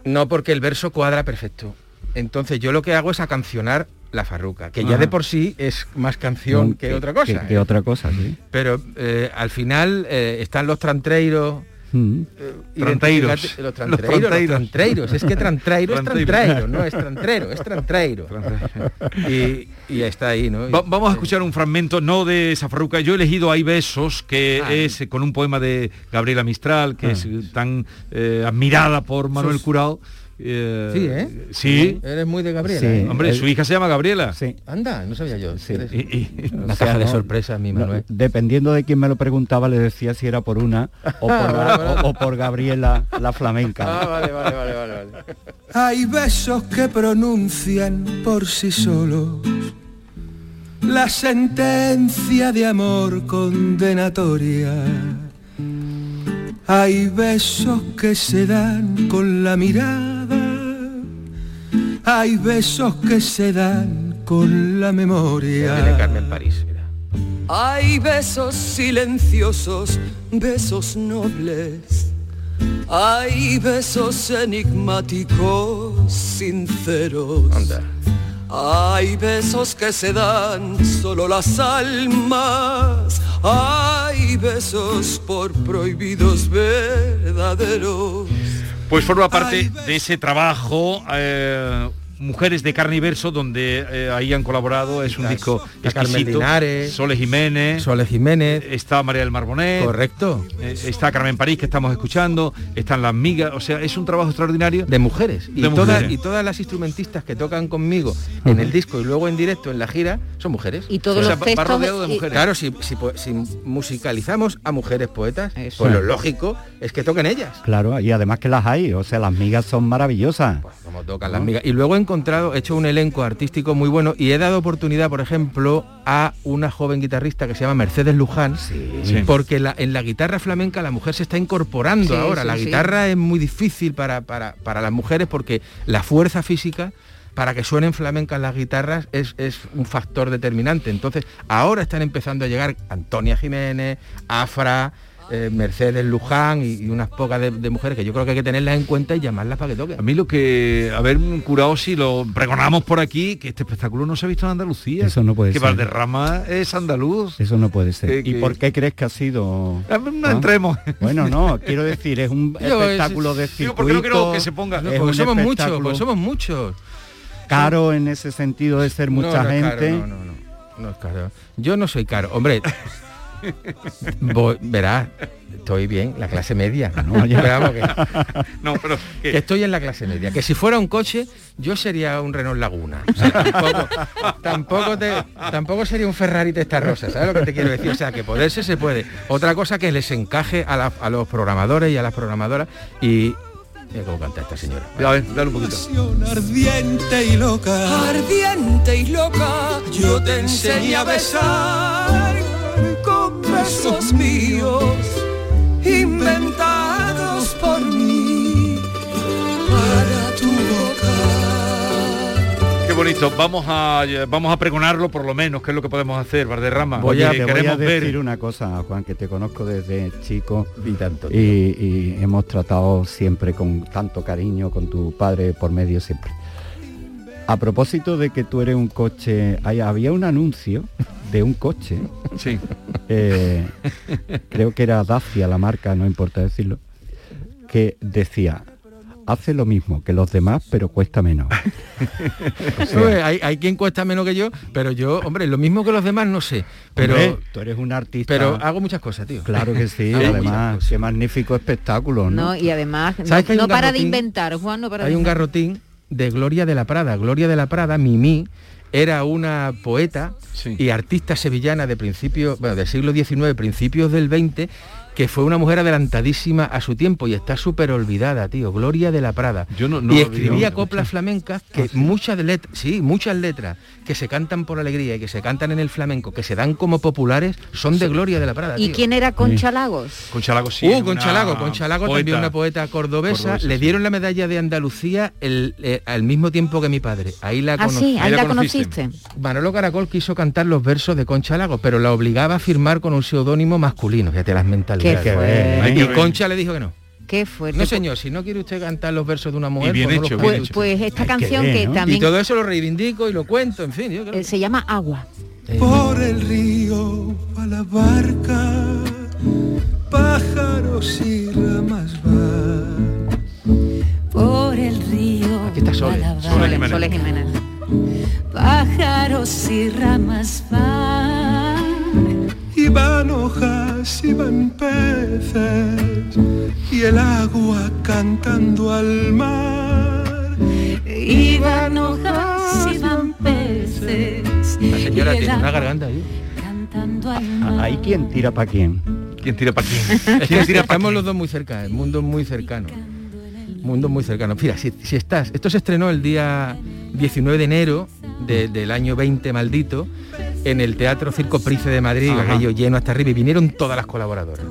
No, porque el verso cuadra perfecto. Entonces yo lo que hago es acancionar la farruca, que ya de por sí es más canción No, que, que- otra cosa. que- que ¿eh? otra cosa, sí. Pero eh, al final eh, están los trantreiros Mm. Tranteiros. identificarte- Los trantreiros, los tranteiros. trantreiros. Es que trantrairo es trantrairo, no es trantrero, es trantrairo. y, y está ahí, ¿no? Va- vamos a escuchar un fragmento, no de esa farruca. Yo he elegido Hay besos, que Ah. es eh, con un poema de Gabriela Mistral, que Ah. es eh, tan eh, admirada por Manuel Sus- Curao. Eh, Sí, ¿eh? Sí. Eres muy de Gabriela. Sí. ¿eh? Hombre, El- su hija se llama Gabriela. Sí. Anda, no sabía yo. Eres Y- y- Una O sea, caja de no- sorpresas, mi no, Manuel. dependiendo de quién me lo preguntaba, le decía si era por una [laughs] o por, la- o- o por Gabriela la flamenca. Ah, vale, vale, vale, vale, vale. Hay besos que pronuncian por sí solos la sentencia de amor condenatoria. Hay besos que se dan con la mirada, hay besos que se dan con la memoria. Carmen París, mira. Hay besos silenciosos, besos nobles. Hay besos enigmáticos, sinceros. Anda. Hay besos que se dan solo las almas. Hay besos por prohibidos verdaderos. Pues forma parte de ese trabajo. eh, Mujeres de carne y verso, donde eh, ahí han colaborado, es un disco Está Carmen exquisito. Linares. Sole Jiménez, Sole Jiménez. está María del Marbonet, Correcto. eh, está Carmen París que estamos escuchando, están las migas, o sea, es un trabajo extraordinario. De mujeres. Y, De todas, y todas las instrumentistas que tocan conmigo en el disco y luego en directo en la gira son mujeres. Y todos O sea, los va- rodeado de y- mujeres. Claro, si, si, si musicalizamos a mujeres poetas, Eso. pues lo lógico es que toquen ellas. Claro, y además que las hay, o sea, las migas son maravillosas. como tocan las migas. Y luego he encontrado, he hecho un elenco artístico muy bueno y he dado oportunidad, por ejemplo, a una joven guitarrista que se llama Mercedes Luján, Sí. porque la- en la guitarra flamenca la mujer se está incorporando Sí, ahora. sí, la sí. guitarra es muy difícil para, para, para las mujeres porque la fuerza física para que suenen flamencas las guitarras es, es un factor determinante. Entonces, ahora están empezando a llegar Antonia Jiménez, Afra, eh, Mercedes Luján y, y unas pocas de, de mujeres que yo creo que hay que tenerlas en cuenta y llamarlas para que toquen. A mí lo que, haber curado si lo pregonamos por aquí, que este espectáculo no se ha visto en Andalucía. Eso no puede que ser. Valderrama es andaluz. Eso no puede ser. Que- ¿Y que- por qué crees que ha sido? A ver, no ¿Ah? entremos. Bueno, no, quiero decir, es un [laughs] Yo, espectáculo de Digo, circuito. porque no quiero que se ponga. No, es porque un somos muchos, porque somos muchos. caro en ese sentido de ser mucha No, no es gente. caro, no, no, no, no es caro. Yo no soy caro. Hombre, [laughs] voy- verás, estoy bien, la clase media. No, [laughs] ya. Pero vamos, que, No, pero que que- estoy en la clase media. Que si fuera un coche, yo sería un Renault Laguna. O sea, tampoco, tampoco, te- tampoco sería un Ferrari Testarossa, ¿sabes lo que te quiero decir? O sea, que poderse se puede. Otra cosa que les encaje a, la- a los programadores y a las programadoras y... Mira cómo canta esta señora. a ver, dale un poquito. Ardiente y loca. Ardiente y loca, yo te enseñé a besar besos míos, inventados por mí, para tu boca. Qué bonito. Vamos a vamos a pregonarlo por lo menos, que es lo que podemos hacer, Valderrama. Voy a, Oye, te voy a queremos decir ver. una cosa, Juan, que te conozco desde chico Y tanto. y, y hemos tratado siempre con tanto cariño con tu padre por medio siempre. A propósito de que tú eres un coche, hay- había un anuncio de un coche, Sí. eh, creo que era Dacia la marca, no importa decirlo, que decía, hace lo mismo que los demás, pero cuesta menos. [laughs] O sea, Hombre, hay, hay quien cuesta menos que yo, pero yo, hombre, lo mismo que los demás no sé. Pero, hombre, tú eres un artista. pero hago muchas cosas, tío. Claro que sí, [laughs] además, qué magnífico espectáculo, ¿no? No, y además, no, ¿Sabes que hay no un para de inventar, Juan, no para de Hay un garrotín de Gloria de la Prada. Gloria de la Prada, Mimi, era una poeta Sí. y artista sevillana de principios, bueno, del siglo XIX, principios del XX, que fue una mujer adelantadísima a su tiempo y está súper olvidada, tío. Gloria de la Prada. Yo no- no y escribía coplas flamencas que muchas letras, sí, muchas letras que se cantan por alegría y que se cantan en el flamenco, que se dan como populares, son de Gloria de la Prada. ¿Y tío. quién era Concha Lagos? Concha Lago sí. Uh, Concha Lago, Concha Lago también una poeta cordobesa. Cordobesa, le sí. dieron la medalla de Andalucía el- eh, al mismo tiempo que mi padre. Ahí la Ah, conocí. sí, ahí la la conociste. conociste. Manolo Caracol quiso cantar los versos de Concha Lago, pero la obligaba a firmar con un seudónimo masculino. Fíjate las mentalidades. Qué que fuerte. Y. Concha le dijo que no. Qué fuerte. No señor, si no quiere usted cantar los versos de una mujer, bien pues no los hecho, cante bien Pues, pues esta Hay que canción que ¿no? Y también todo eso lo reivindico y lo cuento, en fin. Yo creo eh, se llama Agua. Por el río a la barca, pájaro pájaros y ramas van. Por el río. Aquí está Sole. Sole Jiménez. Pájaros y ramas van. Y van hojas y van peces y el agua cantando al mar. Y van hojas y van peces. La señora y el tiene una garganta ahí. Cantando al mar. Ahí quien tira para quién. ¿Quién tira para quién? [laughs] Es que estamos los dos muy cerca, el mundo es muy cercano. Mundo muy cercano. Mira, si, si estás, esto se estrenó el día 19 de enero de- del año 20 maldito en el Teatro Circo Price de Madrid, Ajá. aquello lleno hasta arriba y vinieron todas las colaboradoras.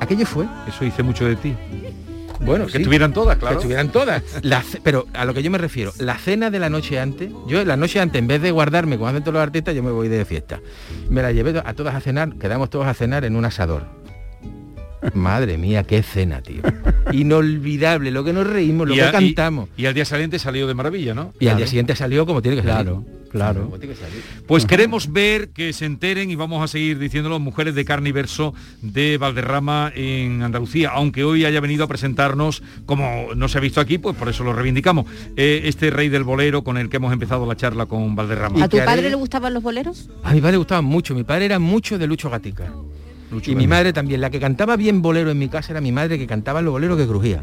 Aquello fue. Eso dice mucho de ti. Bueno, Que sí. estuvieran todas, claro. Que estuvieran todas. La pero a lo que yo me refiero, la cena de la noche antes, yo la noche antes, en vez de guardarme como hacen todos los artistas, yo me voy de fiesta. Me la llevé a todas a cenar, quedamos todos a cenar en un asador. [laughs] Madre mía, qué cena, tío. Inolvidable, lo que nos reímos, lo Y que a- cantamos. Y, al día siguiente salió de maravilla, ¿no? Y al día siguiente salió como tiene que salir. Claro, claro. Pues queremos ver que se enteren y vamos a seguir diciéndolo, mujeres de carne y verso de Valderrama en Andalucía, aunque hoy haya venido a presentarnos, como no se ha visto aquí, pues por eso lo reivindicamos, eh, este rey del bolero con el que hemos empezado la charla con Valderrama. ¿A tu padre le gustaban los boleros? A mi padre le gustaban mucho, mi padre era mucho de Lucho Gatica. y mi madre también, la que cantaba bien bolero en mi casa era mi madre que cantaba los boleros que crujía.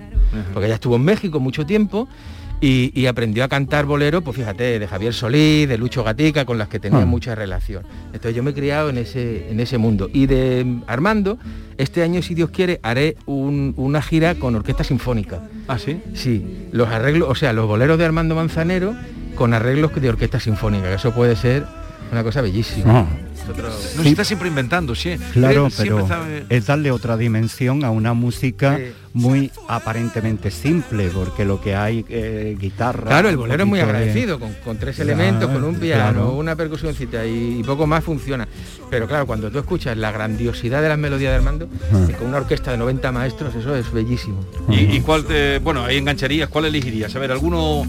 Porque ella estuvo en México mucho tiempo y, y aprendió a cantar bolero, pues fíjate, de Javier Solís, de Lucho Gatica, con las que tenía Ah. mucha relación. Entonces yo me he criado en ese, en ese mundo. Y de Armando, este año, si Dios quiere, haré un- una gira con orquesta sinfónica. ¿Ah, sí? Sí, los arreglos, o sea, los boleros de Armando Manzanero con arreglos de orquesta sinfónica, que eso puede ser una cosa bellísima. Ah. Nosotros- No se está siempre inventando, sí. Claro, Él pero sabe- es darle otra dimensión a una música Sí. muy aparentemente simple, porque lo que hay eh, guitarra. Claro, el bolero es muy de- agradecido, con, con tres Claro, elementos, con un piano, claro. una percusióncita y, y poco más funciona. Pero claro, cuando tú escuchas la grandiosidad de las melodías de Armando, Ah. con una orquesta de 90 maestros, eso es bellísimo. ¿Y, y cuál te, bueno, ahí engancharías, cuál elegirías? A ver, alguno...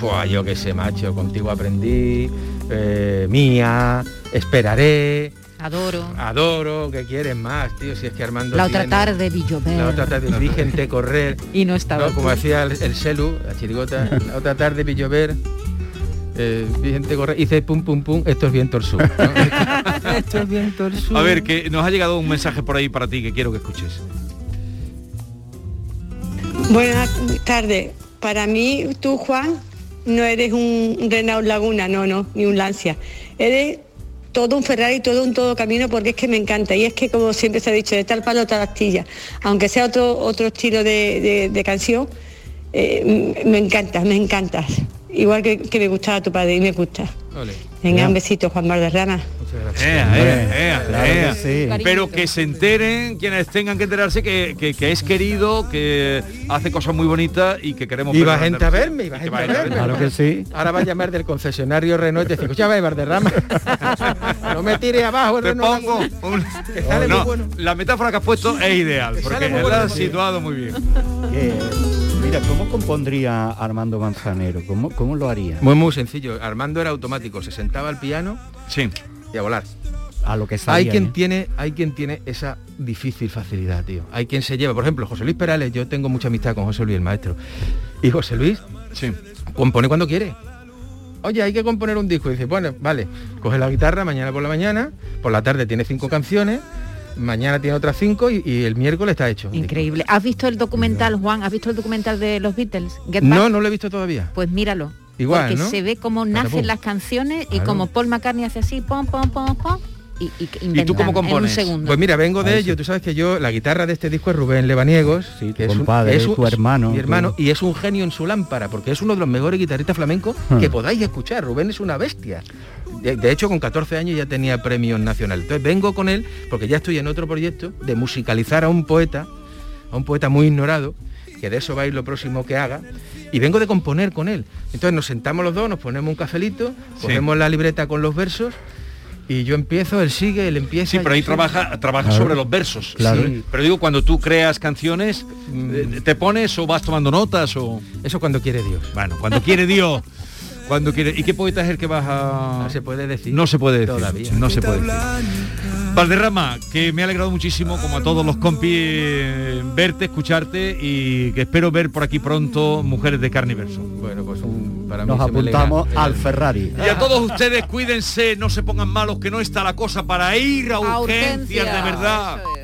Fua, yo qué sé, macho, contigo aprendí, eh, mía, esperaré, Adoro. adoro, ¿qué quieres más, tío? Si es que Armando La otra tiene- tarde vi llover. La otra tarde vi gente correr. Y no estaba No, como decía el, el Celu, la chirigota, la otra tarde vi llover. eh, vi gente correr, hice pum pum pum, esto es viento al sur. ¿no? [laughs] esto es viento al sur. A ver, que nos ha llegado un mensaje por ahí para ti que quiero que escuches. Buenas tardes. Para mí, tú, Juan, no eres un Renault Laguna, no, no, ni un Lancia. Eres todo un Ferrari, todo un todo camino, porque es que me encanta. Y es que, como siempre se ha dicho, de tal palo, tal astilla. Aunque sea otro, otro estilo de, de- canción, eh, me encantas, me encantas. Igual que, que me gustaba tu padre y me gusta. Venga, Ya. un besito, Juan Valderrama. Ea, ea, ea, claro que ea. sí. Pero que se enteren quienes tengan que enterarse que, que- que es querido, que hace cosas muy bonitas y que queremos Iba verlo en gente a Andalucía. verme, iba Y va a gente a verme. verme. Claro que sí. Ahora va a llamar del concesionario Renault y te dice, escúchame, Valderrama, [laughs] no me tire abajo el Te Renault pongo Laguna, un- que sale No, muy bueno. la metáfora que has puesto es ideal, Que porque la situado muy bien. Mira, ¿cómo compondría Armando Manzanero? ¿Cómo, cómo lo haría? Muy, muy sencillo. Armando era automático, se sentaba al piano Sí. y a volar. A lo que Hay salía. quien ¿eh? tiene, hay quien tiene esa difícil facilidad, tío. Hay quien se lleva, por ejemplo, José Luis Perales, yo tengo mucha amistad con José Luis, el maestro. Y José Luis Sí. compone cuando quiere. Oye, hay que componer un disco. Y dice, bueno, vale, coge la guitarra mañana por la mañana, por la tarde tiene cinco canciones, mañana tiene otras cinco y, y el miércoles está hecho. Increíble. ¿Has visto el documental, Juan? ¿Has visto el documental de los Beatles? Get Back? No, no lo he visto todavía. Pues míralo. Igual, Porque ¿no? se ve cómo nacen las canciones y Claro. como Paul McCartney hace así, pom, pom, pom, pom, y, tú cómo compones? En un segundo. Pues mira, vengo de Ahí ello. sí. Tú sabes que yo, la guitarra de este disco es Rubén Lebaniegos, Sí, tu que es un- compadre, es un- tu hermano, mi hermano, y es un genio en su lámpara, porque es uno de los mejores guitarristas flamencos Ah. que podáis escuchar. Rubén es una bestia. De, de hecho, con 14 años ya tenía premios nacionales. Entonces vengo con él, porque ya estoy en otro proyecto de musicalizar a un poeta, a un poeta muy ignorado, que de eso va a ir lo próximo que haga, y vengo de componer con él. Entonces nos sentamos los dos, nos ponemos un cafelito, Sí. cogemos la libreta con los versos, y yo empiezo, él sigue, él empieza. Sí, pero ahí trabaja, trabaja Claro. sobre los versos. Claro. Sí. Pero digo, cuando tú creas canciones, eh, ¿te pones o vas tomando notas o...? Eso cuando quiere Dios. Bueno, cuando quiere Dios. Cuando quiere... ¿Y qué poeta es el que vas a...? No se puede decir. No se puede decir. Todavía. No se puede decir. Valderrama, que me ha alegrado muchísimo, como a todos los compis, verte, escucharte y que espero ver por aquí pronto Mujeres de Carne y Verso. Bueno, pues un, para Nos apuntamos al Ferrari. Y a todos ustedes, cuídense, no se pongan malos, que no está la cosa para ir a A urgencias, de verdad. eso